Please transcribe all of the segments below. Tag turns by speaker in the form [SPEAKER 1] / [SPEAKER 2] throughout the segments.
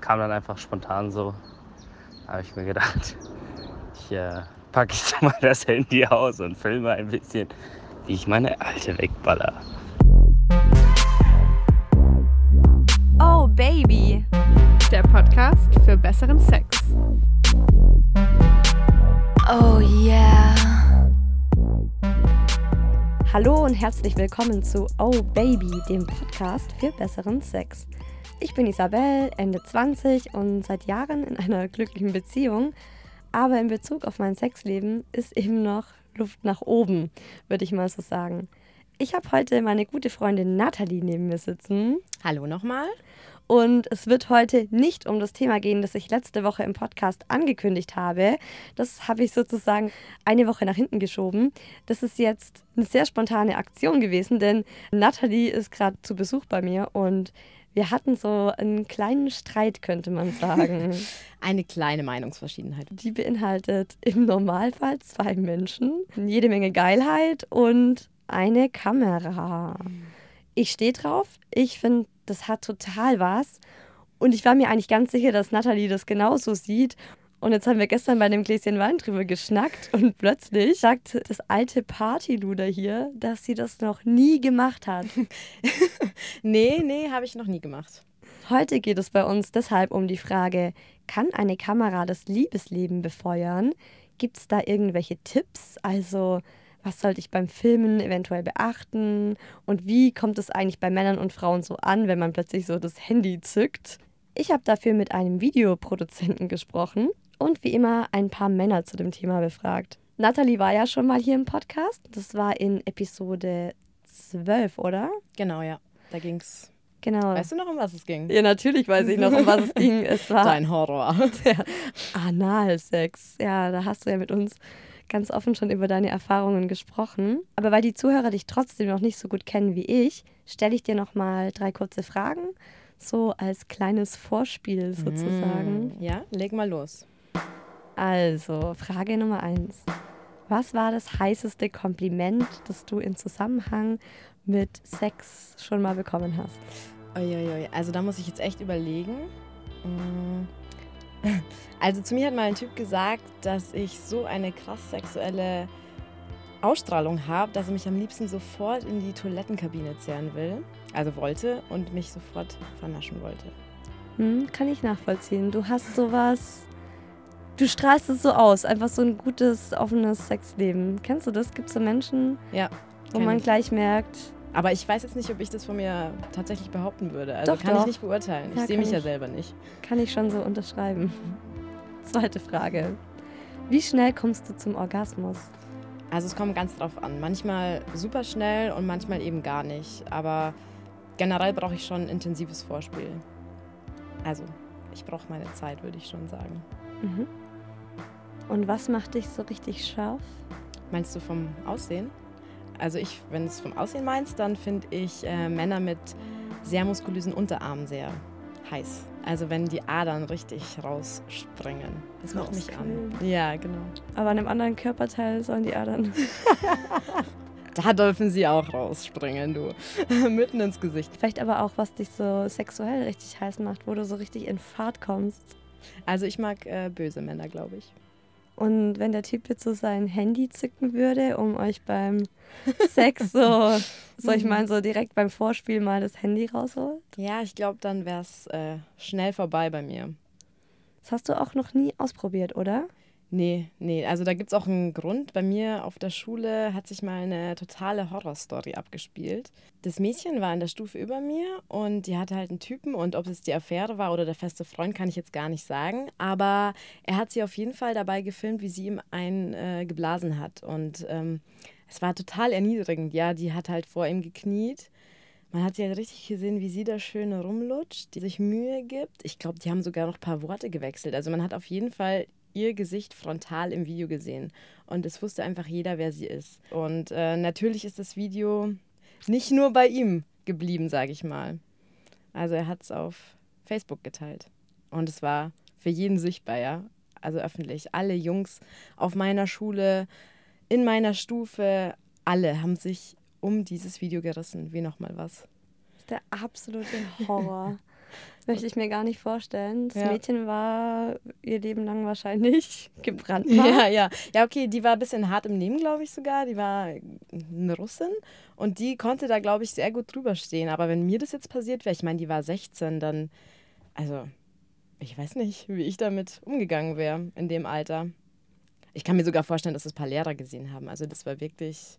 [SPEAKER 1] kam dann einfach spontan so. Da habe ich mir gedacht, ich äh, packe jetzt mal das Handy aus und filme ein bisschen, wie ich meine alte wegballer.
[SPEAKER 2] Oh Baby,
[SPEAKER 3] der Podcast für besseren Sex.
[SPEAKER 2] Oh yeah. Hallo und herzlich willkommen zu Oh Baby, dem Podcast für besseren Sex. Ich bin Isabel, Ende 20 und seit Jahren in einer glücklichen Beziehung. Aber in Bezug auf mein Sexleben ist eben noch Luft nach oben, würde ich mal so sagen. Ich habe heute meine gute Freundin Nathalie neben mir sitzen.
[SPEAKER 4] Hallo nochmal.
[SPEAKER 2] Und es wird heute nicht um das Thema gehen, das ich letzte Woche im Podcast angekündigt habe. Das habe ich sozusagen eine Woche nach hinten geschoben. Das ist jetzt eine sehr spontane Aktion gewesen, denn Nathalie ist gerade zu Besuch bei mir und wir hatten so einen kleinen Streit, könnte man sagen.
[SPEAKER 4] Eine kleine Meinungsverschiedenheit.
[SPEAKER 2] Die beinhaltet im Normalfall zwei Menschen, jede Menge Geilheit und eine Kamera. Ich stehe drauf. Ich finde, das hat total was. Und ich war mir eigentlich ganz sicher, dass Nathalie das genauso sieht. Und jetzt haben wir gestern bei einem Gläschen Wein drüber geschnackt und plötzlich sagt das alte Partyluder hier, dass sie das noch nie gemacht hat.
[SPEAKER 4] nee, nee, habe ich noch nie gemacht.
[SPEAKER 2] Heute geht es bei uns deshalb um die Frage, kann eine Kamera das Liebesleben befeuern? Gibt es da irgendwelche Tipps? Also, was sollte ich beim Filmen eventuell beachten? Und wie kommt es eigentlich bei Männern und Frauen so an, wenn man plötzlich so das Handy zückt? Ich habe dafür mit einem Videoproduzenten gesprochen und wie immer ein paar Männer zu dem Thema befragt. Nathalie war ja schon mal hier im Podcast. Das war in Episode 12, oder?
[SPEAKER 4] Genau, ja. Da ging es.
[SPEAKER 2] Genau.
[SPEAKER 4] Weißt du noch, um was es ging?
[SPEAKER 2] Ja, natürlich weiß ich noch, um was es ging. Es war
[SPEAKER 4] Dein Horror.
[SPEAKER 2] Der Analsex. Ja, da hast du ja mit uns ganz offen schon über deine Erfahrungen gesprochen. Aber weil die Zuhörer dich trotzdem noch nicht so gut kennen wie ich, stelle ich dir noch mal drei kurze Fragen, so als kleines Vorspiel sozusagen.
[SPEAKER 4] Mm, ja, leg mal los.
[SPEAKER 2] Also, Frage Nummer eins. Was war das heißeste Kompliment, das du in Zusammenhang mit Sex schon mal bekommen hast?
[SPEAKER 4] Uiuiui, also da muss ich jetzt echt überlegen. Mm. Also zu mir hat mal ein Typ gesagt, dass ich so eine krass sexuelle Ausstrahlung habe, dass er mich am liebsten sofort in die Toilettenkabine zerren will. Also wollte und mich sofort vernaschen wollte.
[SPEAKER 2] Hm, kann ich nachvollziehen. Du hast sowas. Du strahlst es so aus. Einfach so ein gutes, offenes Sexleben. Kennst du das? Gibt es so Menschen,
[SPEAKER 4] Ja.
[SPEAKER 2] wo man
[SPEAKER 4] ich.
[SPEAKER 2] gleich merkt,
[SPEAKER 4] Aber ich weiß jetzt nicht, ob ich das von mir tatsächlich behaupten würde. Also
[SPEAKER 2] Doch,
[SPEAKER 4] kann
[SPEAKER 2] doch.
[SPEAKER 4] ich nicht beurteilen.
[SPEAKER 2] Ja,
[SPEAKER 4] ich sehe mich ja
[SPEAKER 2] ich.
[SPEAKER 4] selber nicht.
[SPEAKER 2] kann ich schon so unterschreiben. Zweite Frage. Wie schnell kommst du zum Orgasmus?
[SPEAKER 4] Also es kommt ganz drauf an. Manchmal super schnell und manchmal eben gar nicht. Aber generell brauche ich schon intensives Vorspiel. Also ich brauche meine Zeit, würde ich schon sagen.
[SPEAKER 2] Mhm. Und was macht dich so richtig scharf?
[SPEAKER 4] Meinst du vom Aussehen? Also ich, wenn du es vom Aussehen meinst, dann finde ich äh, Männer mit sehr muskulösen Unterarmen sehr heiß. Also wenn die Adern richtig rausspringen. Das macht mich an. Ja, genau.
[SPEAKER 2] Aber an einem anderen Körperteil sollen die Adern.
[SPEAKER 4] Da dürfen sie auch rausspringen, du. Mitten ins Gesicht.
[SPEAKER 2] Vielleicht aber auch, was dich so sexuell richtig heiß macht, wo du so richtig in Fahrt kommst.
[SPEAKER 4] Also ich mag äh, böse Männer, glaube ich.
[SPEAKER 2] Und wenn der Typ jetzt so sein Handy zücken würde, um euch beim Sex so, soll ich meinen, so direkt beim Vorspiel mal das Handy rausholt?
[SPEAKER 4] Ja, ich glaube, dann wäre es äh, schnell vorbei bei mir.
[SPEAKER 2] Das hast du auch noch nie ausprobiert, oder?
[SPEAKER 4] Nee, nee, also da gibt es auch einen Grund. Bei mir auf der Schule hat sich mal eine totale Horrorstory abgespielt. Das Mädchen war in der Stufe über mir und die hatte halt einen Typen und ob es die Affäre war oder der feste Freund, kann ich jetzt gar nicht sagen. Aber er hat sie auf jeden Fall dabei gefilmt, wie sie ihm einen äh, geblasen hat. Und ähm, es war total erniedrigend. Ja, die hat halt vor ihm gekniet. Man hat sie halt richtig gesehen, wie sie da schön rumlutscht, die sich Mühe gibt. Ich glaube, die haben sogar noch ein paar Worte gewechselt. Also man hat auf jeden Fall ihr Gesicht frontal im Video gesehen. Und es wusste einfach jeder, wer sie ist. Und äh, natürlich ist das Video nicht nur bei ihm geblieben, sage ich mal. Also er hat es auf Facebook geteilt. Und es war für jeden sichtbar, ja. Also öffentlich. Alle Jungs auf meiner Schule, in meiner Stufe, alle haben sich um dieses Video gerissen. Wie nochmal was.
[SPEAKER 2] Der absolute Horror. Möchte ich mir gar nicht vorstellen. Das
[SPEAKER 4] Ja.
[SPEAKER 2] Mädchen war ihr Leben lang wahrscheinlich gebrannt.
[SPEAKER 4] Ja, ja. Ja, okay, die war ein bisschen hart im Leben, glaube ich sogar. Die war eine Russin und die konnte da, glaube ich, sehr gut drüber stehen. Aber wenn mir das jetzt passiert wäre, ich meine, die war 16, dann, also, ich weiß nicht, wie ich damit umgegangen wäre in dem Alter. Ich kann mir sogar vorstellen, dass das ein paar Lehrer gesehen haben. Also, das war wirklich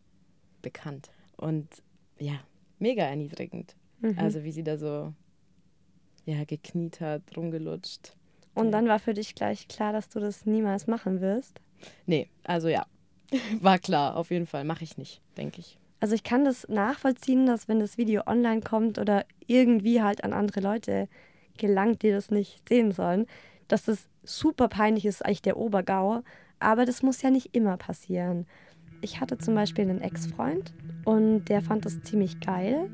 [SPEAKER 4] bekannt. Und ja, mega erniedrigend.
[SPEAKER 2] Mhm.
[SPEAKER 4] Also, wie sie da so, ja, gekniet hat, rumgelutscht.
[SPEAKER 2] Und dann war für dich gleich klar, dass du das niemals machen wirst.
[SPEAKER 4] Nee, also ja, war klar, auf jeden Fall. Mache ich nicht, denke ich.
[SPEAKER 2] Also ich kann das nachvollziehen, dass wenn das Video online kommt oder irgendwie halt an andere Leute gelangt, die das nicht sehen sollen, dass das super peinlich ist, eigentlich der Obergau. Aber das muss ja nicht immer passieren. Ich hatte zum Beispiel einen Ex-Freund und der fand das ziemlich geil.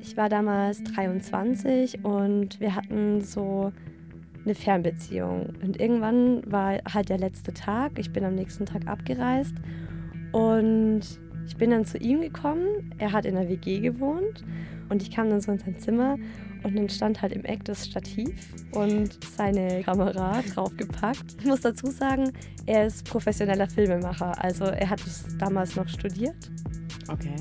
[SPEAKER 2] Ich war damals 23 und wir hatten so eine Fernbeziehung. Und irgendwann war halt der letzte Tag. Ich bin am nächsten Tag abgereist und ich bin dann zu ihm gekommen. Er hat in der WG gewohnt und ich kam dann so in sein Zimmer und dann stand halt im Eck das Stativ und seine Kamera draufgepackt. Ich muss dazu sagen, er ist professioneller Filmemacher. Also er hat es damals noch studiert
[SPEAKER 4] Okay.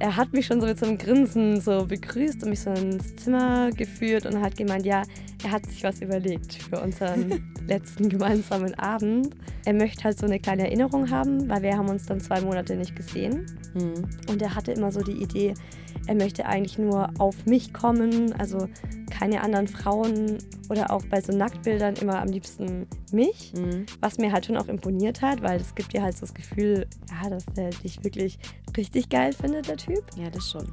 [SPEAKER 2] Er hat mich schon so mit so einem Grinsen so begrüßt und mich so ins Zimmer geführt und hat gemeint, ja, er hat sich was überlegt für unseren letzten gemeinsamen Abend. Er möchte halt so eine kleine Erinnerung haben, weil wir haben uns dann zwei Monate nicht gesehen.
[SPEAKER 4] Hm.
[SPEAKER 2] Und er hatte immer so die Idee, er möchte eigentlich nur auf mich kommen, also keine anderen Frauen oder auch bei so Nacktbildern immer am liebsten mich.
[SPEAKER 4] Hm.
[SPEAKER 2] Was mir halt schon auch imponiert hat, weil es gibt dir halt so das Gefühl, ja, dass er dich wirklich richtig geil findet, der Typ.
[SPEAKER 4] Ja, das schon.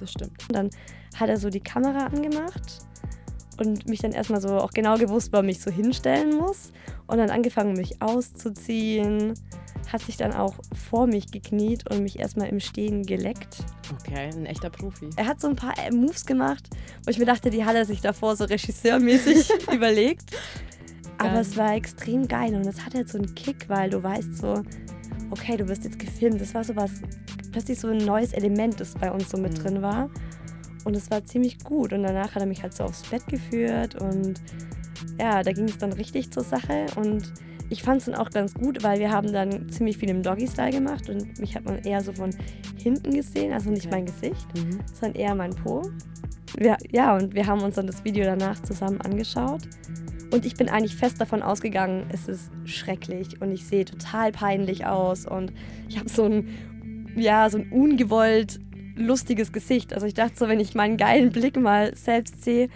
[SPEAKER 4] Das stimmt.
[SPEAKER 2] Und dann hat er so die Kamera angemacht und mich dann erstmal so auch genau gewusst, wo er mich so hinstellen muss. Und dann angefangen, mich auszuziehen. Hat sich dann auch vor mich gekniet und mich erstmal im Stehen geleckt.
[SPEAKER 4] Okay, ein echter Profi.
[SPEAKER 2] Er hat so ein paar Moves gemacht, wo ich mir dachte, die hat er sich davor so regisseurmäßig überlegt. Aber
[SPEAKER 4] Geil.
[SPEAKER 2] es war extrem geil und es hat halt so einen Kick, weil du weißt so, okay, du wirst jetzt gefilmt. Das war so was, plötzlich so ein neues Element, das bei uns so mit
[SPEAKER 4] Mhm.
[SPEAKER 2] drin war. Und es war ziemlich gut. Und danach hat er mich halt so aufs Bett geführt und ja, da ging es dann richtig zur Sache. Und ich fand es dann auch ganz gut, weil wir haben dann ziemlich viel im Doggy-Style gemacht und mich hat man eher so von hinten gesehen, also nicht
[SPEAKER 4] Ja.
[SPEAKER 2] mein Gesicht
[SPEAKER 4] Mhm.
[SPEAKER 2] sondern eher mein Po. Wir, ja, und wir haben uns dann das Video danach zusammen angeschaut. Und ich bin eigentlich fest davon ausgegangen, es ist schrecklich und ich sehe total peinlich aus und ich habe so ein, ja, so ein ungewollt lustiges Gesicht. Also ich dachte so, wenn ich meinen geilen Blick mal selbst sehe,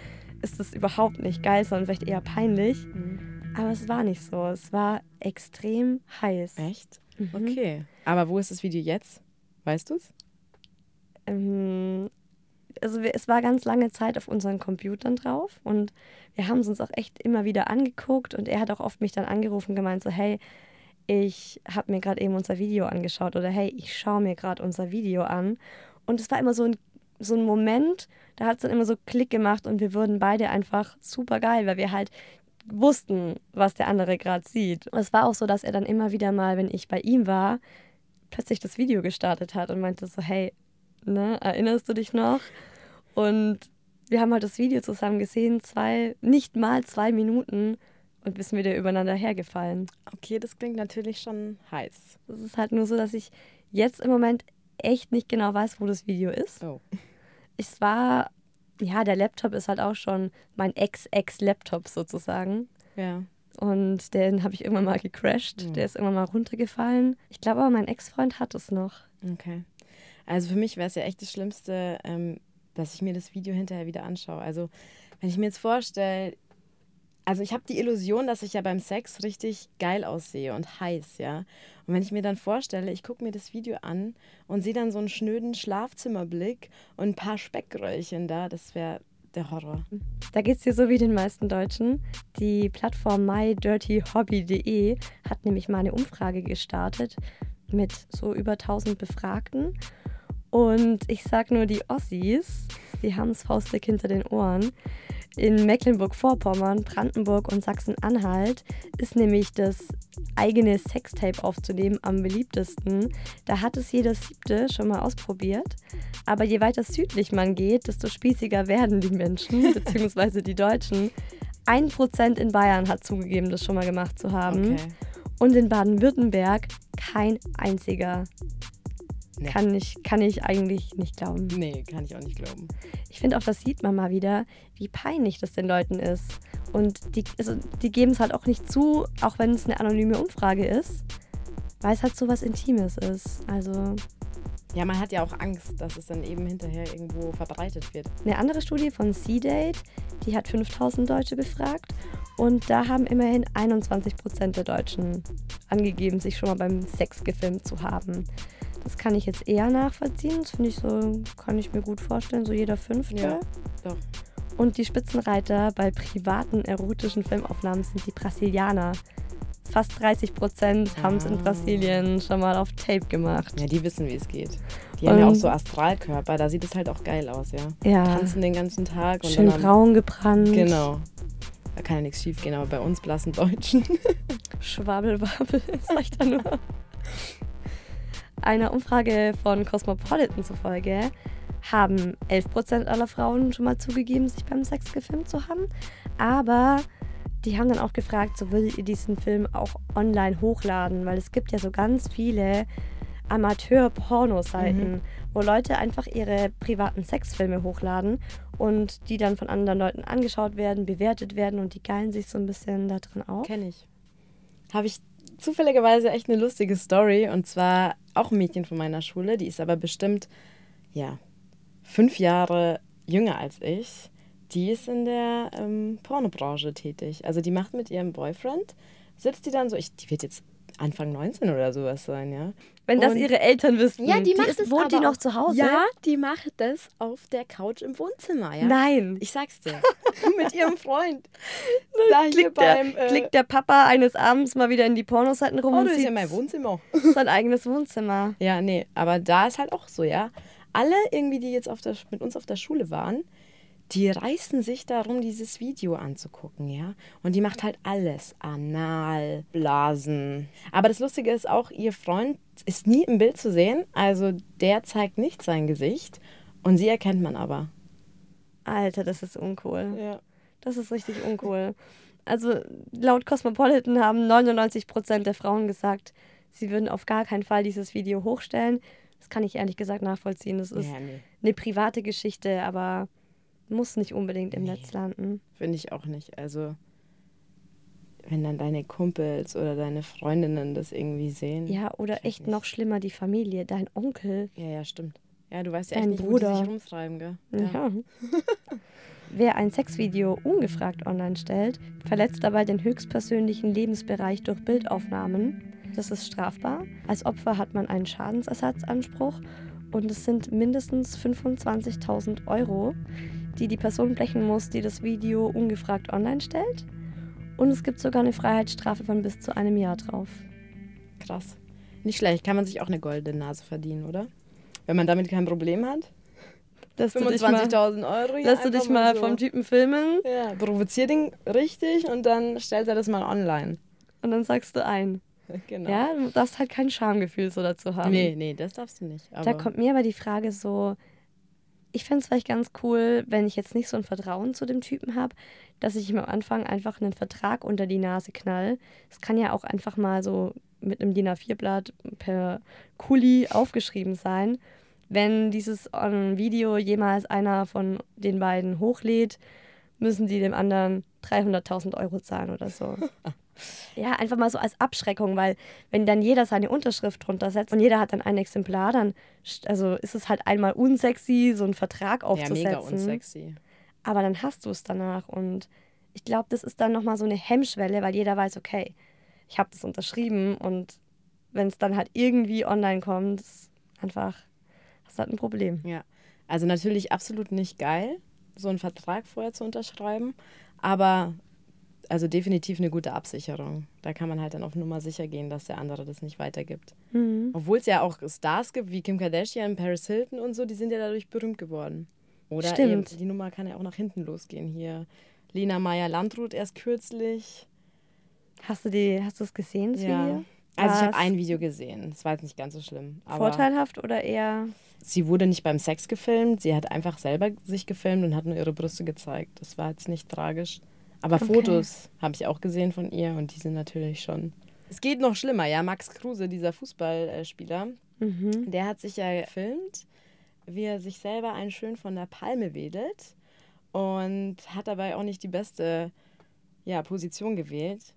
[SPEAKER 2] ist das überhaupt nicht geil, sondern vielleicht eher peinlich.
[SPEAKER 4] Mhm.
[SPEAKER 2] Aber es war nicht so. Es war extrem heiß.
[SPEAKER 4] Echt?
[SPEAKER 2] Mhm.
[SPEAKER 4] Okay. Aber wo ist das Video jetzt? Weißt du es?
[SPEAKER 2] ähm, also wir, es war ganz lange Zeit auf unseren Computern drauf und wir haben es uns auch echt immer wieder angeguckt und er hat auch oft mich dann angerufen und gemeint so, hey, ich habe mir gerade eben unser Video angeschaut oder hey, ich schaue mir gerade unser Video an. Und es war immer so ein, so ein Moment, da hat es dann immer so Klick gemacht und wir wurden beide einfach super geil, weil wir halt wussten, was der andere gerade sieht. Und es war auch so, dass er dann immer wieder mal, wenn ich bei ihm war, plötzlich das Video gestartet hat und meinte so, hey, ne, erinnerst du dich noch? Und wir haben halt das Video zusammen gesehen, zwei, nicht mal zwei Minuten und wir sind wieder übereinander hergefallen.
[SPEAKER 4] Okay, das klingt natürlich schon heiß.
[SPEAKER 2] Es ist halt nur so, dass ich jetzt im Moment echt nicht genau weiß, wo das Video ist.
[SPEAKER 4] Oh.
[SPEAKER 2] Es war, ja, der Laptop ist halt auch schon mein Ex-Ex-Laptop sozusagen.
[SPEAKER 4] Ja.
[SPEAKER 2] Und den habe ich irgendwann mal gecrashed.
[SPEAKER 4] Mhm.
[SPEAKER 2] Der ist irgendwann mal runtergefallen. Ich glaube aber, mein Ex-Freund hat es noch.
[SPEAKER 4] Okay. Also für mich wäre es ja echt das Schlimmste, ähm, dass ich mir das Video hinterher wieder anschaue. Also wenn ich mir jetzt vorstelle, also ich habe die Illusion, dass ich ja beim Sex richtig geil aussehe und heiß, ja. Und wenn ich mir dann vorstelle, ich gucke mir das Video an und sehe dann so einen schnöden Schlafzimmerblick und ein paar Speckröllchen da, das wäre der Horror.
[SPEAKER 2] Da geht es dir so wie den meisten Deutschen. Die Plattform mydirtyhobby.de hat nämlich mal eine Umfrage gestartet mit so über 1000 Befragten. Und ich sag nur, die Ossis, die haben es faustdick hinter den Ohren. In Mecklenburg-Vorpommern, Brandenburg und Sachsen-Anhalt ist nämlich das eigene Sextape aufzunehmen am beliebtesten. Da hat es jeder Siebte schon mal ausprobiert. Aber je weiter südlich man geht, desto spießiger werden die Menschen, beziehungsweise die Deutschen. Ein Prozent in Bayern hat zugegeben, das schon mal gemacht zu haben.
[SPEAKER 4] Okay.
[SPEAKER 2] Und in Baden-Württemberg kein einziger.
[SPEAKER 4] Nee.
[SPEAKER 2] Kann, ich, kann ich eigentlich nicht glauben.
[SPEAKER 4] Nee, kann ich auch nicht glauben.
[SPEAKER 2] Ich finde auch, das sieht man mal wieder, wie peinlich das den Leuten ist. Und die, also, die geben es halt auch nicht zu, auch wenn es eine anonyme Umfrage ist, weil es halt so was Intimes ist. Also
[SPEAKER 4] Ja, man hat ja auch Angst, dass es dann eben hinterher irgendwo verbreitet wird.
[SPEAKER 2] eine andere Studie von C-Date, die hat 5000 Deutsche befragt und da haben immerhin 21 Prozent der Deutschen angegeben, sich schon mal beim Sex gefilmt zu haben. Das kann ich jetzt eher nachvollziehen. Das finde ich so, kann ich mir gut vorstellen, so jeder Fünfte.
[SPEAKER 4] Ja, doch.
[SPEAKER 2] Und die Spitzenreiter bei privaten erotischen Filmaufnahmen sind die Brasilianer. Fast 30 Prozent haben es in
[SPEAKER 4] Ah.
[SPEAKER 2] Brasilien schon mal auf Tape gemacht.
[SPEAKER 4] Ja, die wissen, wie es geht. Die haben ja auch
[SPEAKER 2] Und-
[SPEAKER 4] so Astralkörper, da sieht es halt auch geil aus, ja.
[SPEAKER 2] Ja,
[SPEAKER 4] Tanzen den ganzen Tag und
[SPEAKER 2] schön braun gebrannt.
[SPEAKER 4] Genau. Da kann ja nichts schief gehen, aber bei uns blassen Deutschen.
[SPEAKER 2] Schwabbelwabbel, sag ich da nur. Einer Umfrage von Cosmopolitan zufolge haben 11% aller Frauen schon mal zugegeben, sich beim Sex gefilmt zu haben. Aber die haben dann auch gefragt, so würdet ihr diesen Film auch online hochladen? Weil es gibt ja so ganz viele Amateur-Porno-Seiten,
[SPEAKER 4] Mhm.
[SPEAKER 2] wo Leute einfach ihre privaten Sexfilme hochladen und die dann von anderen Leuten angeschaut werden, bewertet werden und die geilen sich so ein bisschen da drin auf.
[SPEAKER 4] Kenne ich. Habe ich zufälligerweise echt eine lustige Story. Und zwar auch ein Mädchen von meiner Schule. Die ist aber bestimmt, ja, fünf Jahre jünger als ich. Die ist in der ähm, Pornobranche tätig. Also die macht mit ihrem Boyfriend, sitzt die dann so, ich, die wird jetzt Anfang 19 oder sowas sein, ja.
[SPEAKER 2] Wenn das ihre Eltern wissen.
[SPEAKER 4] Ja, die, macht
[SPEAKER 2] ist,
[SPEAKER 4] es
[SPEAKER 2] Wohnt die noch zu Hause?
[SPEAKER 4] Ja, die macht das auf der Couch im Wohnzimmer, ja.
[SPEAKER 2] Nein.
[SPEAKER 4] Ich sag's dir. Mit ihrem Freund. Da
[SPEAKER 2] Klickt
[SPEAKER 4] beim.
[SPEAKER 2] der,
[SPEAKER 4] äh,
[SPEAKER 2] klickt der Papa eines Abends mal wieder in die Pornoseiten rum
[SPEAKER 4] oh,
[SPEAKER 2] und
[SPEAKER 4] das ist ja mein Wohnzimmer.
[SPEAKER 2] sein eigenes Wohnzimmer.
[SPEAKER 4] Ja, nee, aber da ist halt auch so, ja. Alle irgendwie, die jetzt auf der, mit uns auf der Schule waren, die reißen sich darum, dieses Video anzugucken, ja. Und die macht halt alles. Anal, Blasen. Aber das Lustige ist auch, ihr Freund ist nie im Bild zu sehen. Also der zeigt nicht sein Gesicht. Und sie erkennt man aber.
[SPEAKER 2] Alter, das ist uncool.
[SPEAKER 4] Ja.
[SPEAKER 2] Das ist richtig uncool. Also laut Cosmopolitan haben 99% der Frauen gesagt, sie würden auf gar keinen Fall dieses Video hochstellen. Das kann ich ehrlich gesagt nachvollziehen. Das ist
[SPEAKER 4] Ja, nee.
[SPEAKER 2] eine private Geschichte, aber muss nicht unbedingt im
[SPEAKER 4] Nee.
[SPEAKER 2] Netz landen.
[SPEAKER 4] Finde ich auch nicht. Also, wenn dann deine Kumpels oder deine Freundinnen das irgendwie sehen.
[SPEAKER 2] Ja, oder echt
[SPEAKER 4] nicht.
[SPEAKER 2] noch schlimmer, die Familie, dein Onkel.
[SPEAKER 4] Ja, ja, stimmt. Ja, du weißt ja echt nicht, wo
[SPEAKER 2] Bruder.
[SPEAKER 4] die sich rumtreiben, gell?
[SPEAKER 2] Ja. Wer ein Sexvideo ungefragt online stellt, verletzt dabei den höchstpersönlichen Lebensbereich durch Bildaufnahmen. Das ist strafbar. Als Opfer hat man einen Schadensersatzanspruch und es sind mindestens 25.000 Euro, die die Person blechen muss, die das Video ungefragt online stellt. Und es gibt sogar eine Freiheitsstrafe von bis zu einem Jahr drauf.
[SPEAKER 4] Krass. Nicht schlecht. Kann man sich auch eine goldene Nase verdienen, oder? Wenn man damit kein Problem hat.
[SPEAKER 2] Lässt du dich mal,
[SPEAKER 4] 25.000 Euro.
[SPEAKER 2] lässt du dich mal
[SPEAKER 4] so.
[SPEAKER 2] vom Typen filmen
[SPEAKER 4] Ja, provozier den richtig und dann stellt er das mal online.
[SPEAKER 2] und dann sagst du ein.
[SPEAKER 4] Genau.
[SPEAKER 2] Ja, du darfst halt kein Schamgefühl so dazu haben.
[SPEAKER 4] Nee, nee, das darfst du nicht.
[SPEAKER 2] Da kommt mir aber die Frage so, ich fände es vielleicht ganz cool, wenn ich jetzt nicht so ein Vertrauen zu dem Typen habe, dass ich ihm am Anfang einfach einen Vertrag unter die Nase knall. Es kann ja auch einfach mal so mit einem DIN A4-Blatt per Kuli aufgeschrieben sein. Wenn dieses ähm, Video jemals einer von den beiden hochlädt, müssen die dem anderen 300.000 Euro zahlen oder so. Ja, einfach mal so als Abschreckung, weil wenn dann jeder seine Unterschrift drunter setzt und jeder hat dann ein Exemplar, dann also ist es halt einmal unsexy, so einen Vertrag
[SPEAKER 4] ja,
[SPEAKER 2] aufzusetzen.
[SPEAKER 4] mega unsexy.
[SPEAKER 2] Aber dann hast du es danach und ich glaube, das ist dann nochmal so eine Hemmschwelle, weil jeder weiß, okay, ich habe das unterschrieben und wenn es dann halt irgendwie online kommt, ist einfach, hast du halt ein Problem.
[SPEAKER 4] Ja. Also natürlich absolut nicht geil, so einen Vertrag vorher zu unterschreiben, aber also definitiv eine gute Absicherung. Da kann man halt dann auf Nummer sicher gehen, dass der andere das nicht weitergibt.
[SPEAKER 2] Mhm.
[SPEAKER 4] Obwohl es ja auch Stars gibt wie Kim Kardashian, Paris Hilton und so, die sind ja dadurch berühmt geworden. Oder
[SPEAKER 2] Stimmt.
[SPEAKER 4] Eben, die Nummer kann ja auch nach hinten losgehen hier. Lena Meyer-Landrut erst kürzlich.
[SPEAKER 2] Hast du die, hast du es gesehen, das
[SPEAKER 4] Ja.
[SPEAKER 2] Video?
[SPEAKER 4] Also ich habe ein Video gesehen. Das war jetzt nicht ganz so schlimm.
[SPEAKER 2] Vorteilhaft oder eher?
[SPEAKER 4] sie wurde nicht beim Sex gefilmt. Sie hat einfach selber sich gefilmt und hat nur ihre Brüste gezeigt. Das war jetzt nicht tragisch. Aber
[SPEAKER 2] Okay.
[SPEAKER 4] Fotos habe ich auch gesehen von ihr und die sind natürlich schon. Es geht noch schlimmer, ja. Max Kruse, dieser Fußballspieler,
[SPEAKER 2] Mhm.
[SPEAKER 4] der hat sich ja gefilmt, wie er sich selber einen schön von der Palme wedelt und hat dabei auch nicht die beste ja, Position gewählt.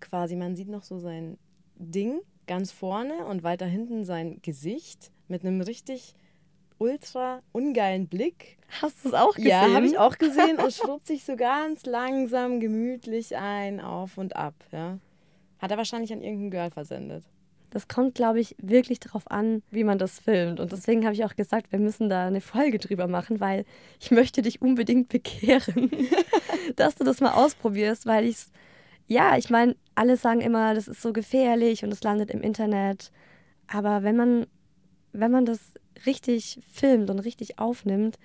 [SPEAKER 4] Quasi, man sieht noch so sein Ding ganz vorne und weiter hinten sein Gesicht mit einem richtig ultra ungeilen Blick.
[SPEAKER 2] Hast du es auch gesehen?
[SPEAKER 4] Ja, habe ich auch gesehen und schrubbt sich so ganz langsam, gemütlich ein, auf und ab. Ja. Hat er wahrscheinlich an irgendein Girl versendet.
[SPEAKER 2] Das kommt, glaube ich, wirklich darauf an, wie man das filmt. Und deswegen habe ich auch gesagt, wir müssen da eine Folge drüber machen, weil ich möchte dich unbedingt bekehren, dass du das mal ausprobierst, weil ich es, ja, ich meine, alle sagen immer, das ist so gefährlich und es landet im Internet. Aber wenn man, wenn man das richtig filmt und richtig aufnimmt,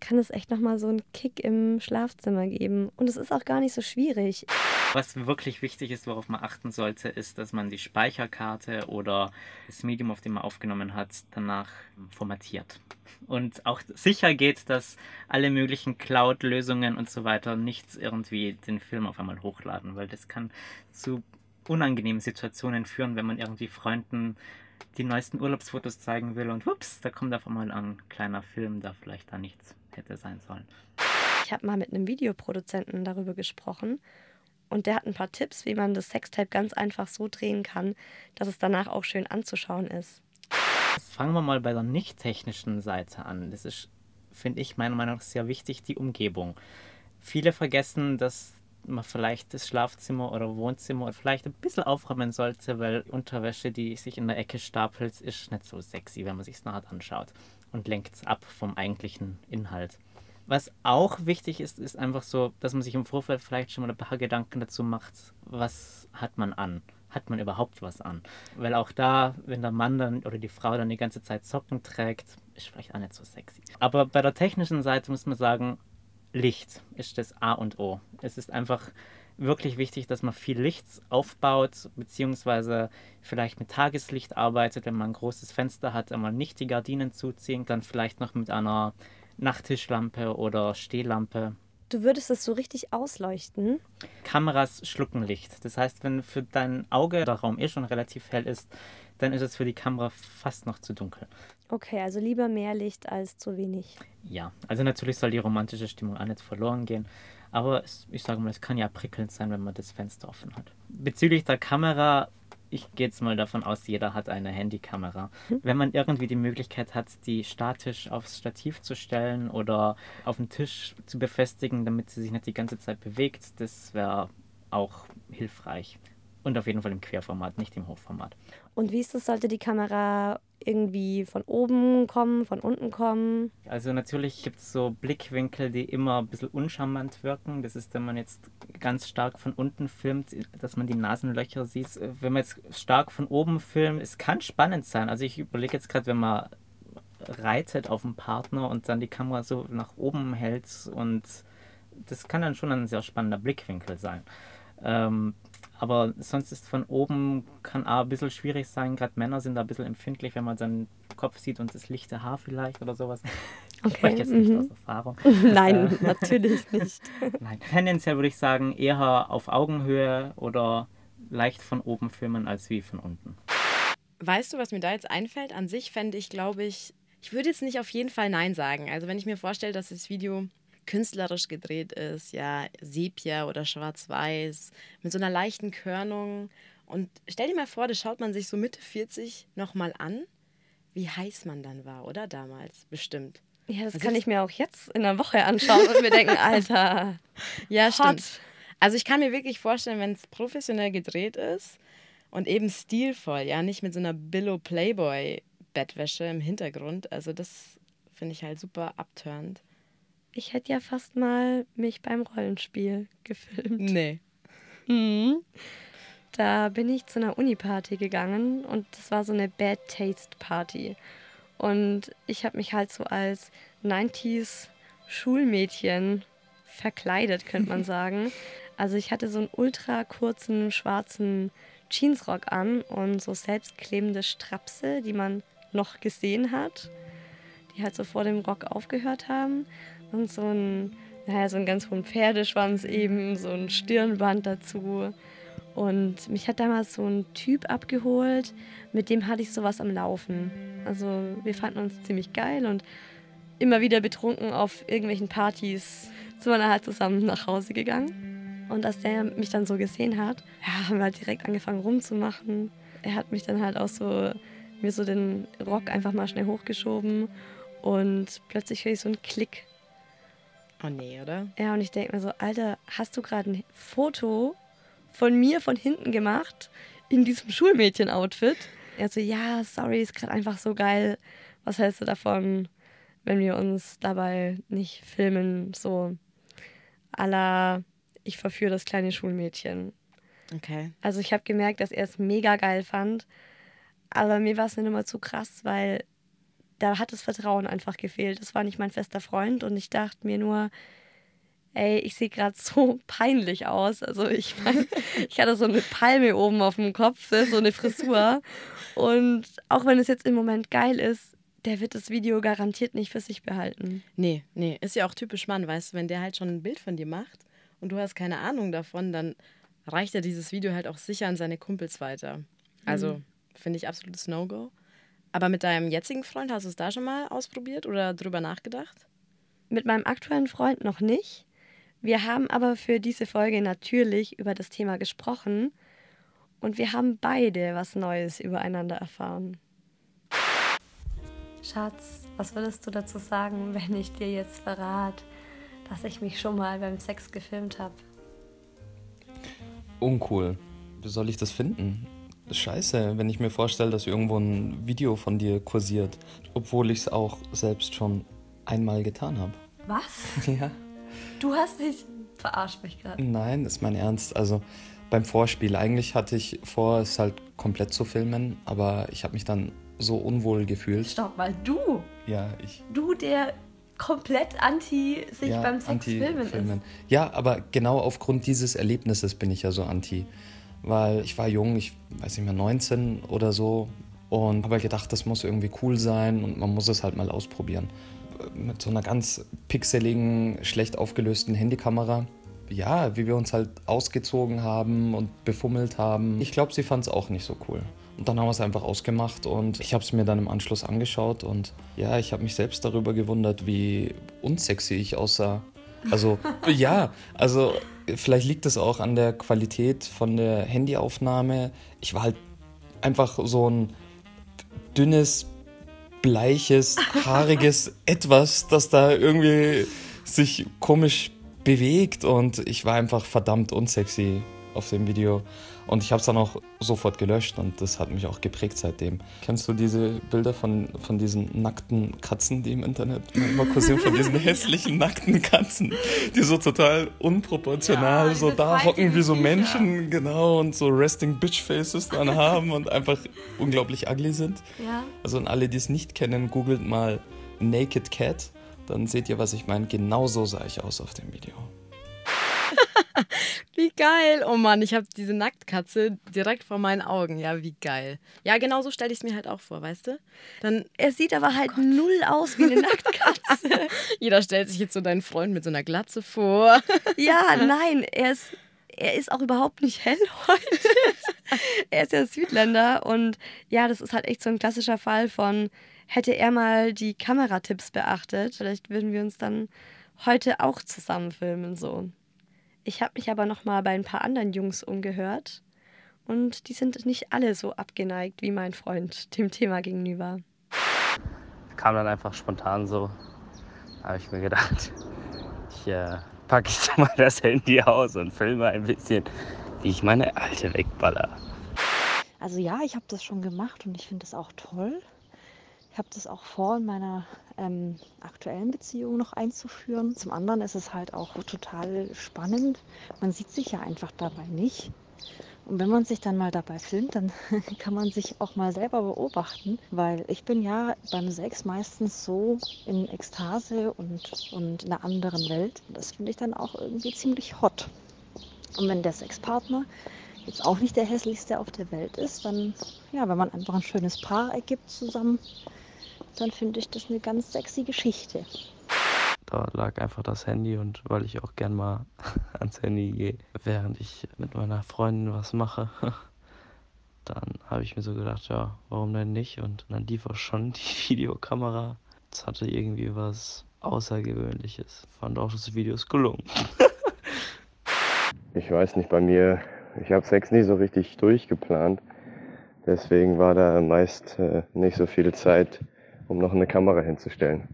[SPEAKER 2] kann es echt nochmal so einen Kick im Schlafzimmer geben. Und es ist auch gar nicht so schwierig.
[SPEAKER 5] Was wirklich wichtig ist, worauf man achten sollte, ist, dass man die Speicherkarte oder das Medium, auf dem man aufgenommen hat, danach formatiert. Und auch sicher geht, dass alle möglichen Cloud-Lösungen und so weiter nicht irgendwie den Film auf einmal hochladen, weil das kann zu unangenehmen Situationen führen, wenn man irgendwie Freunden die neuesten Urlaubsfotos zeigen will und ups, da kommt auf einmal ein kleiner Film, der vielleicht da nichts hätte sein sollen.
[SPEAKER 2] Ich habe mal mit einem Videoproduzenten darüber gesprochen und der hat ein paar Tipps, wie man das Sextape ganz einfach so drehen kann, dass es danach auch schön anzuschauen ist.
[SPEAKER 5] Fangen wir mal bei der nicht technischen Seite an. Das ist, finde ich, meiner Meinung nach sehr wichtig, die Umgebung. Viele vergessen, dass man vielleicht das Schlafzimmer oder Wohnzimmer vielleicht ein bisschen aufräumen sollte, weil Unterwäsche, die sich in der Ecke stapelt, ist nicht so sexy, wenn man sich es nachher anschaut und lenkt ab vom eigentlichen Inhalt. Was auch wichtig ist, ist einfach so, dass man sich im Vorfeld vielleicht schon mal ein paar Gedanken dazu macht, was hat man an? Hat man überhaupt was an? Weil auch da, wenn der Mann dann oder die Frau dann die ganze Zeit Socken trägt, ist vielleicht auch nicht so sexy. Aber bei der technischen Seite muss man sagen, Licht ist das A und O. Es ist einfach wirklich wichtig, dass man viel Licht aufbaut, beziehungsweise vielleicht mit Tageslicht arbeitet, wenn man ein großes Fenster hat, einmal nicht die Gardinen zuziehen, dann vielleicht noch mit einer Nachttischlampe oder Stehlampe.
[SPEAKER 2] Du würdest es so richtig ausleuchten.
[SPEAKER 5] Kameras schlucken Licht. Das heißt, wenn für dein Auge der Raum eh schon relativ hell ist, dann ist es für die Kamera fast noch zu dunkel.
[SPEAKER 2] Okay, also lieber mehr Licht als zu wenig.
[SPEAKER 5] Ja, also natürlich soll die romantische Stimmung auch nicht verloren gehen. Aber es, ich sage mal, es kann ja prickelnd sein, wenn man das Fenster offen hat. Bezüglich der Kamera, ich gehe jetzt mal davon aus, jeder hat eine Handykamera. Wenn man irgendwie die Möglichkeit hat, die statisch aufs Stativ zu stellen oder auf den Tisch zu befestigen, damit sie sich nicht die ganze Zeit bewegt, das wäre auch hilfreich. Und auf jeden Fall im Querformat, nicht im Hochformat.
[SPEAKER 2] Und wie ist das? Sollte die Kamera irgendwie von oben kommen, von unten kommen?
[SPEAKER 5] Also natürlich gibt es so Blickwinkel, die immer ein bisschen uncharmant wirken. Das ist, wenn man jetzt ganz stark von unten filmt, dass man die Nasenlöcher sieht. Wenn man jetzt stark von oben filmt, es kann spannend sein. Also ich überlege jetzt gerade, wenn man reitet auf einen Partner und dann die Kamera so nach oben hält und das kann dann schon ein sehr spannender Blickwinkel sein. Ähm, aber sonst ist von oben kann auch ein bisschen schwierig sein. Gerade Männer sind da ein bisschen empfindlich, wenn man seinen Kopf sieht und das lichte Haar vielleicht oder sowas. Ich
[SPEAKER 2] Okay,
[SPEAKER 5] spreche jetzt nicht
[SPEAKER 2] mhm.
[SPEAKER 5] aus Erfahrung.
[SPEAKER 2] Nein, natürlich nicht.
[SPEAKER 5] Nein, tendenziell würde ich sagen, eher auf Augenhöhe oder leicht von oben filmen als wie von unten.
[SPEAKER 4] Weißt du, was mir da jetzt einfällt? An sich fände ich, glaube ich, ich würde jetzt nicht auf jeden Fall Nein sagen. Also wenn ich mir vorstelle, dass das Video künstlerisch gedreht ist, ja, Sepia oder Schwarz-Weiß, mit so einer leichten Körnung. Und stell dir mal vor, das schaut man sich so Mitte 40 nochmal an, wie heiß man dann war, oder damals? Bestimmt.
[SPEAKER 2] Ja, das
[SPEAKER 4] Was
[SPEAKER 2] kann ich mir auch jetzt in der Woche anschauen und mir denken, Alter,
[SPEAKER 4] Ja,
[SPEAKER 2] hot.
[SPEAKER 4] stimmt. Also ich kann mir wirklich vorstellen, wenn es professionell gedreht ist und eben stilvoll, ja, nicht mit so einer Billo Playboy Bettwäsche im Hintergrund. Also das finde ich halt super abturnt.
[SPEAKER 2] Ich hätte ja fast mal mich beim Rollenspiel gefilmt.
[SPEAKER 4] Nee.
[SPEAKER 2] Mhm. Da bin ich zu einer Uni-Party gegangen und das war so eine Bad Taste Party. Und ich habe mich halt so als 90s Schulmädchen verkleidet, könnte man sagen. Also ich hatte so einen ultra kurzen schwarzen Jeansrock an und so selbstklebende Strapse, die man noch gesehen hat, die halt so vor dem Rock aufgehört haben. Und so ein, naja, so einen ganz hohen Pferdeschwanz eben, so ein Stirnband dazu. Und mich hat damals so ein Typ abgeholt, mit dem hatte ich sowas am Laufen. Also wir fanden uns ziemlich geil und immer wieder betrunken auf irgendwelchen Partys sind wir dann halt zusammen nach Hause gegangen. Und als der mich dann so gesehen hat, ja, haben wir halt direkt angefangen rumzumachen. Er hat mich dann halt auch so, mir so den Rock einfach mal schnell hochgeschoben und plötzlich höre ich so einen Klick.
[SPEAKER 4] Oh nee, oder?
[SPEAKER 2] Ja, und ich denke mir so, Alter, hast du gerade ein Foto von mir von hinten gemacht in diesem Schulmädchen-Outfit? Er so, ja, sorry, ist gerade einfach so geil. Was hältst du davon, wenn wir uns dabei nicht filmen, so à la, ich verführe das kleine Schulmädchen.
[SPEAKER 4] Okay.
[SPEAKER 2] Also ich habe gemerkt, dass er es mega geil fand, aber mir war es nicht immer zu krass, weil da hat das Vertrauen einfach gefehlt. Das war nicht mein fester Freund und ich dachte mir nur, ey, ich sehe gerade so peinlich aus. Also ich mein, ich hatte so eine Palme oben auf dem Kopf, so eine Frisur. Und auch wenn es jetzt im Moment geil ist, der wird das Video garantiert nicht für sich behalten.
[SPEAKER 4] Nee, nee, ist ja auch typisch Mann, weißt du, wenn der halt schon ein Bild von dir macht und du hast keine Ahnung davon, dann reicht ja dieses Video halt auch sicher an seine Kumpels weiter. Also mhm. finde ich absolutes No-Go. Aber mit deinem jetzigen Freund hast du es da schon mal ausprobiert oder drüber nachgedacht?
[SPEAKER 2] Mit meinem aktuellen Freund noch nicht. Wir haben aber für diese Folge natürlich über das Thema gesprochen und wir haben beide was Neues übereinander erfahren. Schatz, was würdest du dazu sagen, wenn ich dir jetzt verrate, dass ich mich schon mal beim Sex gefilmt habe?
[SPEAKER 1] Uncool. Wie soll ich das finden? Scheiße, wenn ich mir vorstelle, dass irgendwo ein Video von dir kursiert, obwohl ich es auch selbst schon einmal getan habe.
[SPEAKER 2] Was?
[SPEAKER 1] Ja.
[SPEAKER 2] Du hast dich verarscht mich gerade.
[SPEAKER 1] Nein, ist mein Ernst. Also beim Vorspiel, eigentlich hatte ich vor, es halt komplett zu filmen, aber ich habe mich dann so unwohl gefühlt.
[SPEAKER 2] Stopp mal, du?
[SPEAKER 1] Ja, ich.
[SPEAKER 2] Du, der komplett anti sich ja, beim Sex anti filmen ist.
[SPEAKER 1] Ja, aber genau aufgrund dieses Erlebnisses bin ich ja so anti. Weil ich war jung, ich weiß nicht mehr, 19 oder so und habe halt gedacht, das muss irgendwie cool sein und man muss es halt mal ausprobieren. Mit so einer ganz pixeligen, schlecht aufgelösten Handykamera. Ja, wie wir uns halt ausgezogen haben und befummelt haben. Ich glaube, sie fand es auch nicht so cool. Und dann haben wir es einfach ausgemacht und ich habe es mir dann im Anschluss angeschaut und ja, ich habe mich selbst darüber gewundert, wie unsexy ich aussah. Also ja, also vielleicht liegt es auch an der Qualität von der Handyaufnahme. Ich war halt einfach so ein dünnes, bleiches, haariges Etwas, das da irgendwie sich komisch bewegt und ich war einfach verdammt unsexy auf dem Video. Und ich habe es dann auch sofort gelöscht und das hat mich auch geprägt seitdem. Kennst du diese Bilder von, von diesen nackten Katzen, die im Internet manchmal kursieren, von diesen hässlichen nackten Katzen, die so total unproportional ja, so da hocken wie so Menschen, ja. genau, und so Resting Bitch Faces dann haben und einfach unglaublich ugly sind.
[SPEAKER 2] Ja.
[SPEAKER 1] Also an alle, die es nicht kennen, googelt mal Naked Cat, dann seht ihr, was ich meine. Genau so sah ich aus auf dem Video.
[SPEAKER 4] wie geil. Oh Mann, ich habe diese Nacktkatze direkt vor meinen Augen. Ja, wie geil. Ja, genau so stelle ich es mir halt auch vor, weißt du?
[SPEAKER 2] Dann, er sieht aber halt oh null aus wie eine Nacktkatze.
[SPEAKER 4] Jeder stellt sich jetzt so deinen Freund mit so einer Glatze vor.
[SPEAKER 2] ja, nein, er ist er ist auch überhaupt nicht hellhäutig. er ist ja Südländer und ja, das ist halt echt so ein klassischer Fall von, hätte er mal die Kameratipps beachtet, vielleicht würden wir uns dann heute auch zusammen filmen so. Ich habe mich aber noch mal bei ein paar anderen Jungs umgehört und die sind nicht alle so abgeneigt wie mein Freund dem Thema gegenüber. Kam dann einfach spontan so, habe ich mir gedacht, ich äh, packe jetzt mal das Handy aus und filme ein bisschen, wie ich meine alte wegballer.
[SPEAKER 6] Also ja, ich habe das schon gemacht und ich finde das auch toll. Habe das auch vor in meiner ähm, aktuellen Beziehung noch einzuführen. Zum anderen ist es halt auch total spannend. Man sieht sich ja einfach dabei nicht. Und wenn man sich dann mal dabei filmt, dann kann man sich auch mal selber beobachten, weil ich bin ja beim Sex meistens so in Ekstase und, und in einer anderen Welt. Das finde ich dann auch irgendwie ziemlich hot. Und wenn der Sexpartner jetzt auch nicht der hässlichste auf der Welt ist, dann, ja, wenn man einfach ein schönes Paar ergibt zusammen, dann finde ich das eine ganz sexy Geschichte.
[SPEAKER 7] Da lag einfach das Handy und weil ich auch gern mal ans Handy gehe, während ich mit meiner Freundin was mache, dann habe ich mir so gedacht, ja, warum denn nicht? Und dann lief auch schon die Videokamera. Es hatte irgendwie was Außergewöhnliches. Fand auch, das Video ist gelungen.
[SPEAKER 8] ich weiß nicht, bei mir, ich habe Sex nie so richtig durchgeplant. Deswegen war da meist äh, nicht so viel Zeit, um noch eine Kamera hinzustellen.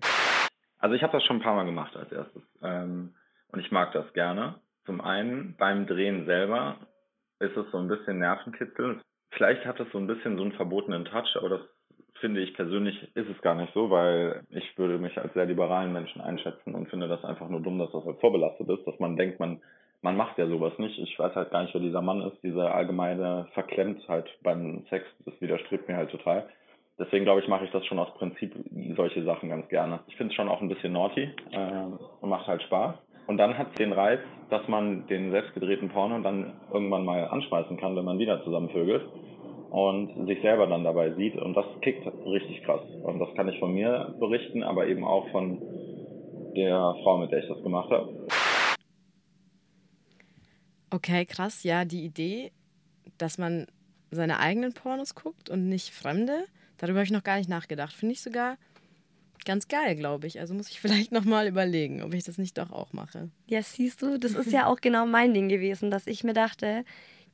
[SPEAKER 9] Also ich habe das schon ein paar Mal gemacht als erstes. Ähm, und ich mag das gerne. Zum einen beim Drehen selber ist es so ein bisschen Nervenkitzel. Vielleicht hat es so ein bisschen so einen verbotenen Touch, aber das finde ich persönlich ist es gar nicht so, weil ich würde mich als sehr liberalen Menschen einschätzen und finde das einfach nur dumm, dass das halt vorbelastet ist, dass man denkt, man, man macht ja sowas nicht. Ich weiß halt gar nicht, wer dieser Mann ist. Diese allgemeine Verklemmtheit beim Sex, das widerstrebt mir halt total. Deswegen glaube ich, mache ich das schon aus Prinzip solche Sachen ganz gerne. Ich finde es schon auch ein bisschen naughty äh, und macht halt Spaß. Und dann hat es den Reiz, dass man den selbstgedrehten Porno dann irgendwann mal anschmeißen kann, wenn man wieder zusammenvögelt und sich selber dann dabei sieht. Und das kickt richtig krass. Und das kann ich von mir berichten, aber eben auch von der Frau, mit der ich das gemacht habe.
[SPEAKER 4] Okay, krass. Ja, die Idee, dass man seine eigenen Pornos guckt und nicht fremde, Darüber habe ich noch gar nicht nachgedacht. Finde ich sogar ganz geil, glaube ich. Also muss ich vielleicht nochmal überlegen, ob ich das nicht doch auch mache.
[SPEAKER 2] Ja, siehst du, das ist ja auch genau mein Ding gewesen, dass ich mir dachte,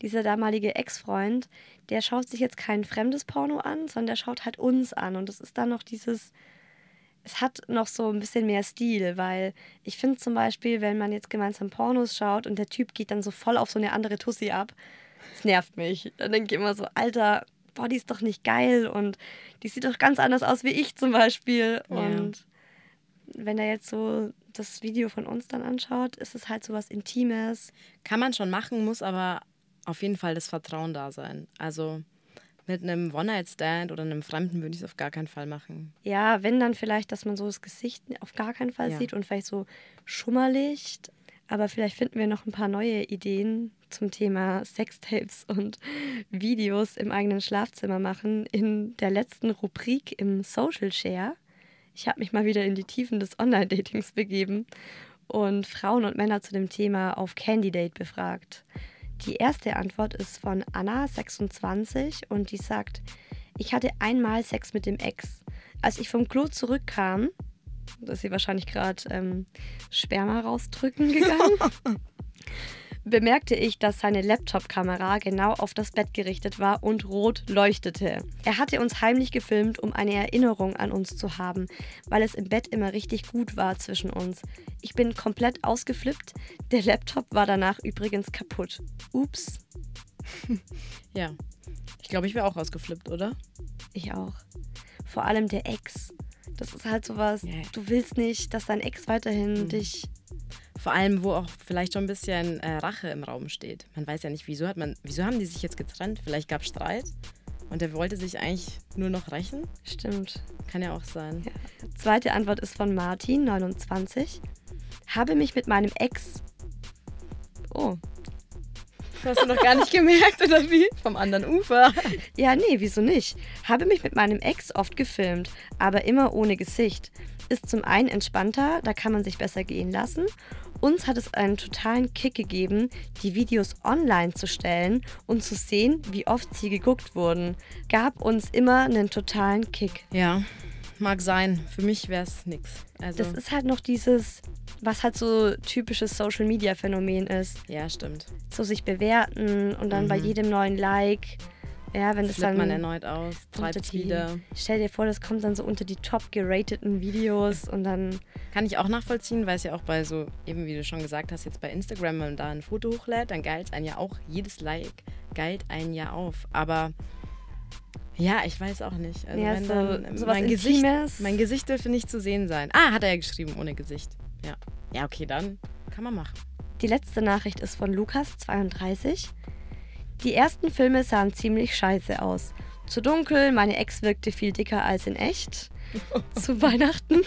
[SPEAKER 2] dieser damalige Ex-Freund, der schaut sich jetzt kein fremdes Porno an, sondern der schaut halt uns an. Und das ist dann noch dieses, es hat noch so ein bisschen mehr Stil, weil ich finde zum Beispiel, wenn man jetzt gemeinsam Pornos schaut und der Typ geht dann so voll auf so eine andere Tussi ab, das nervt mich. Dann denke ich immer so, Alter, boah, die ist doch nicht geil und die sieht doch ganz anders aus wie ich zum Beispiel. Ja. Und wenn er jetzt so das Video von uns dann anschaut, ist es halt so was Intimes.
[SPEAKER 4] Kann man schon machen, muss aber auf jeden Fall das Vertrauen da sein. Also mit einem One-Night-Stand oder einem Fremden würde ich es auf gar keinen Fall machen.
[SPEAKER 2] Ja, wenn dann vielleicht, dass man so das Gesicht auf gar keinen Fall ja. sieht und vielleicht so Schummerlicht. Aber vielleicht finden wir noch ein paar neue Ideen zum Thema Sextapes und Videos im eigenen Schlafzimmer machen in der letzten Rubrik im Social Share. Ich habe mich mal wieder in die Tiefen des Online-Datings begeben und Frauen und Männer zu dem Thema auf Candidate befragt. Die erste Antwort ist von Anna, 26, und die sagt, ich hatte einmal Sex mit dem Ex. Als ich vom Klo zurückkam, da ist sie wahrscheinlich gerade ähm, Sperma rausdrücken gegangen. bemerkte ich, dass seine Laptop-Kamera genau auf das Bett gerichtet war und rot leuchtete. Er hatte uns heimlich gefilmt, um eine Erinnerung an uns zu haben, weil es im Bett immer richtig gut war zwischen uns. Ich bin komplett ausgeflippt. Der Laptop war danach übrigens kaputt. Ups.
[SPEAKER 4] ja, ich glaube, ich wäre auch ausgeflippt, oder?
[SPEAKER 2] Ich auch. Vor allem der Ex. Das ist halt sowas, yeah. du willst nicht, dass dein Ex weiterhin mhm. dich.
[SPEAKER 4] Vor allem, wo auch vielleicht schon ein bisschen äh, Rache im Raum steht. Man weiß ja nicht, wieso hat man, wieso haben die sich jetzt getrennt? Vielleicht gab es Streit und er wollte sich eigentlich nur noch rächen.
[SPEAKER 2] Stimmt.
[SPEAKER 4] Kann ja auch sein. Ja.
[SPEAKER 2] Zweite Antwort ist von Martin, 29. Habe mich mit meinem Ex. Oh,
[SPEAKER 4] Hast du noch gar nicht gemerkt, oder wie? Vom anderen Ufer.
[SPEAKER 2] Ja, nee, wieso nicht? Habe mich mit meinem Ex oft gefilmt, aber immer ohne Gesicht. Ist zum einen entspannter, da kann man sich besser gehen lassen. Uns hat es einen totalen Kick gegeben, die Videos online zu stellen und zu sehen, wie oft sie geguckt wurden. Gab uns immer einen totalen Kick.
[SPEAKER 4] Ja, mag sein. Für mich wäre es nichts.
[SPEAKER 2] Also das ist halt noch dieses, was halt so typisches Social Media Phänomen ist.
[SPEAKER 4] Ja, stimmt.
[SPEAKER 2] So sich bewerten und dann mhm. bei jedem neuen Like. Ja, wenn das dann.
[SPEAKER 4] man erneut aus, treibt wieder.
[SPEAKER 2] Stell dir vor, das kommt dann so unter die top gerateten Videos und dann.
[SPEAKER 4] Kann ich auch nachvollziehen, weil es ja auch bei so, eben wie du schon gesagt hast, jetzt bei Instagram, wenn man da ein Foto hochlädt, dann geilt es einen ja auch, jedes Like geilt einen ja auf. Aber ja, ich weiß auch nicht. Also ja, wenn so, dann, mein, Gesicht, mein Gesicht dürfte nicht zu sehen sein. Ah, hat er ja geschrieben, ohne Gesicht. Ja. Ja, okay, dann kann man machen.
[SPEAKER 2] Die letzte Nachricht ist von Lukas, 32. Die ersten Filme sahen ziemlich scheiße aus. Zu dunkel, meine Ex wirkte viel dicker als in echt. Zu Weihnachten.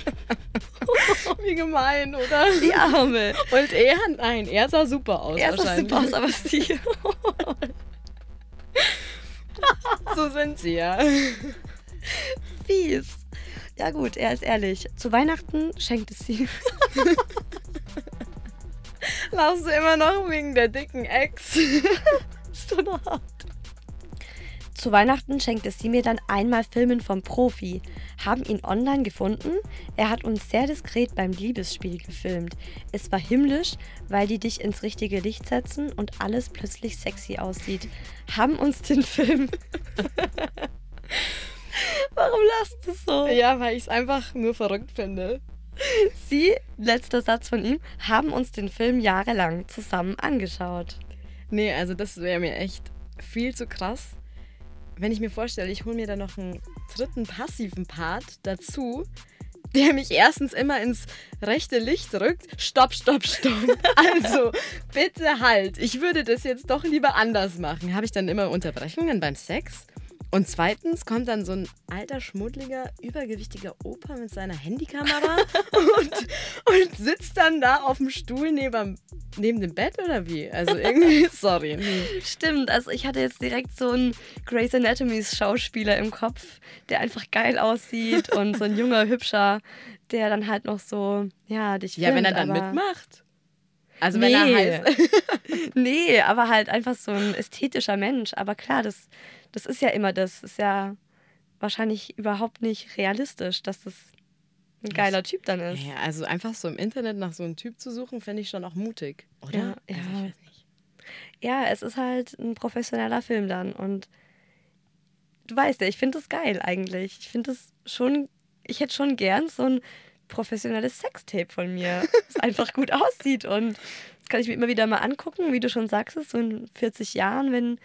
[SPEAKER 4] Wie gemein, oder?
[SPEAKER 2] Die Arme.
[SPEAKER 4] Und er? Nein, er sah super aus.
[SPEAKER 2] Er sah super aus, aber sie.
[SPEAKER 4] so sind sie ja.
[SPEAKER 2] Fies. Ja gut, er ist ehrlich. Zu Weihnachten schenkt es sie.
[SPEAKER 4] Lachst du immer noch wegen der dicken Ex?
[SPEAKER 2] Zu Weihnachten schenkte sie mir dann einmal Filmen vom Profi. Haben ihn online gefunden. Er hat uns sehr diskret beim Liebesspiel gefilmt. Es war himmlisch, weil die dich ins richtige Licht setzen und alles plötzlich sexy aussieht. Haben uns den Film. Warum lasst du so?
[SPEAKER 4] Ja, weil ich es einfach nur verrückt finde.
[SPEAKER 2] Sie, letzter Satz von ihm, haben uns den Film jahrelang zusammen angeschaut.
[SPEAKER 4] Nee, also das wäre mir echt viel zu krass wenn ich mir vorstelle, ich hole mir da noch einen dritten passiven Part dazu, der mich erstens immer ins rechte Licht rückt. Stopp, stopp, stopp. Also, bitte halt. Ich würde das jetzt doch lieber anders machen. Habe ich dann immer Unterbrechungen beim Sex? Und zweitens kommt dann so ein alter, schmuddeliger, übergewichtiger Opa mit seiner Handykamera und, und sitzt dann da auf dem Stuhl neben, neben dem Bett oder wie? Also irgendwie, sorry.
[SPEAKER 2] Stimmt, also ich hatte jetzt direkt so einen Grey's Anatomys Schauspieler im Kopf, der einfach geil aussieht und so ein junger, hübscher, der dann halt noch so, ja, dich filmt.
[SPEAKER 4] Ja, wenn er dann mitmacht.
[SPEAKER 2] Also nee. wenn er heißt. nee, aber halt einfach so ein ästhetischer Mensch. Aber klar, das das ist ja immer das. das ist ja wahrscheinlich überhaupt nicht realistisch, dass das ein geiler Typ dann ist.
[SPEAKER 4] Ja, also einfach so im Internet nach so einem Typ zu suchen, fände ich schon auch mutig, oder?
[SPEAKER 2] Ja, ja. Also ja, es ist halt ein professioneller Film dann und du weißt ja, ich finde das geil eigentlich. Ich finde das schon, ich hätte schon gern so ein professionelles Sextape von mir, das einfach gut aussieht und das kann ich mir immer wieder mal angucken, wie du schon sagst, so in 40 Jahren, wenn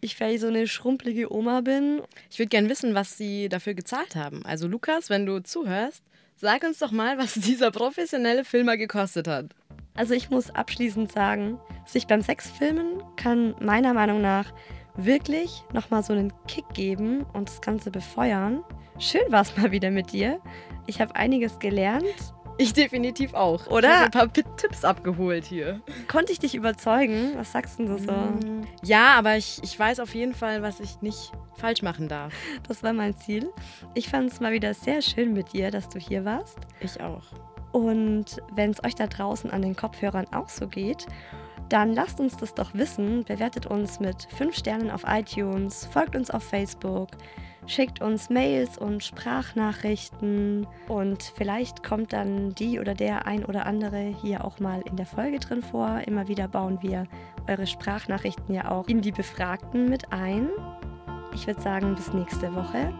[SPEAKER 2] ich vielleicht so eine schrumpelige Oma bin.
[SPEAKER 4] Ich würde gerne wissen, was sie dafür gezahlt haben. Also Lukas, wenn du zuhörst, sag uns doch mal, was dieser professionelle Filmer gekostet hat.
[SPEAKER 2] Also ich muss abschließend sagen, sich beim Sexfilmen kann meiner Meinung nach wirklich nochmal so einen Kick geben und das Ganze befeuern. Schön war es mal wieder mit dir. Ich habe einiges gelernt
[SPEAKER 4] ich definitiv auch.
[SPEAKER 2] Oder?
[SPEAKER 4] Ich habe ein paar Tipps abgeholt hier.
[SPEAKER 2] Konnte ich dich überzeugen? Was sagst du so? Mm,
[SPEAKER 4] ja, aber ich, ich weiß auf jeden Fall, was ich nicht falsch machen darf.
[SPEAKER 2] Das war mein Ziel. Ich fand es mal wieder sehr schön mit dir, dass du hier warst.
[SPEAKER 4] Ich auch.
[SPEAKER 2] Und wenn es euch da draußen an den Kopfhörern auch so geht, dann lasst uns das doch wissen. Bewertet uns mit 5 Sternen auf iTunes, folgt uns auf Facebook schickt uns Mails und Sprachnachrichten und vielleicht kommt dann die oder der ein oder andere hier auch mal in der Folge drin vor. Immer wieder bauen wir eure Sprachnachrichten ja auch in die Befragten mit ein. Ich würde sagen, bis nächste Woche.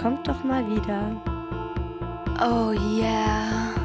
[SPEAKER 2] Kommt doch mal wieder.
[SPEAKER 10] Oh yeah.